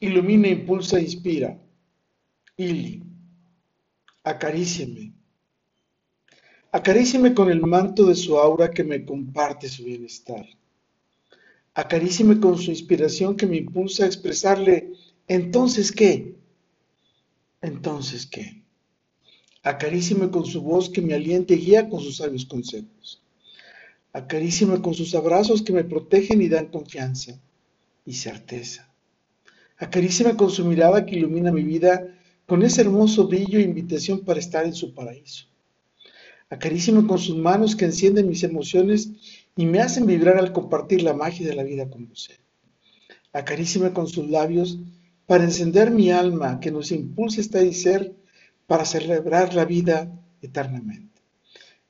Ilumina, impulsa, inspira. Ili. Acarícieme. Acarícieme con el manto de su aura que me comparte su bienestar. Acarícieme con su inspiración que me impulsa a expresarle, entonces qué, entonces qué. Acarícieme con su voz que me aliente y guía con sus sabios consejos. Acarícieme con sus abrazos que me protegen y dan confianza y certeza. Acarícieme con su mirada que ilumina mi vida con ese hermoso brillo e invitación para estar en su paraíso. Acarícieme con sus manos que encienden mis emociones y me hacen vibrar al compartir la magia de la vida con usted. Acarícieme con sus labios para encender mi alma que nos impulsa a ser para celebrar la vida eternamente.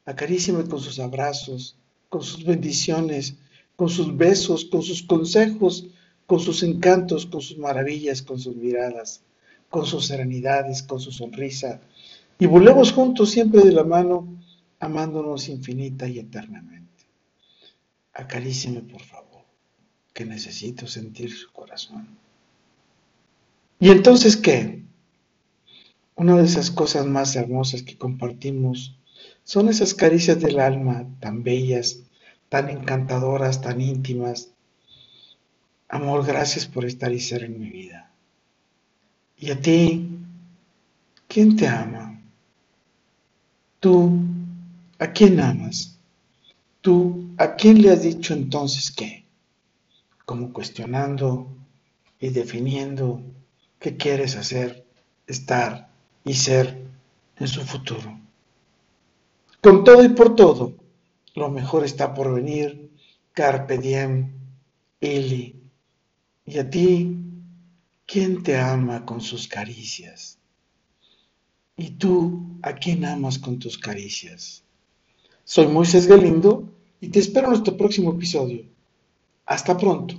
Acarícieme con sus abrazos, con sus bendiciones, con sus besos, con sus consejos, con sus encantos, con sus maravillas, con sus miradas, con sus serenidades, con su sonrisa, y volvemos juntos siempre de la mano, amándonos infinita y eternamente. Acarícieme, por favor, que necesito sentir su corazón. ¿Y entonces qué? Una de esas cosas más hermosas que compartimos son esas caricias del alma tan bellas, tan encantadoras, tan íntimas. Amor, gracias por estar y ser en mi vida. ¿Y a ti? ¿Quién te ama? ¿Tú a quién amas? ¿Tú a quién le has dicho entonces qué? Como cuestionando y definiendo qué quieres hacer, estar y ser en su futuro. Con todo y por todo, lo mejor está por venir. Carpe diem, Eli. Y a ti, ¿quién te ama con sus caricias? ¿Y tú a quién amas con tus caricias? Soy Moisés Galindo y te espero en nuestro próximo episodio. Hasta pronto.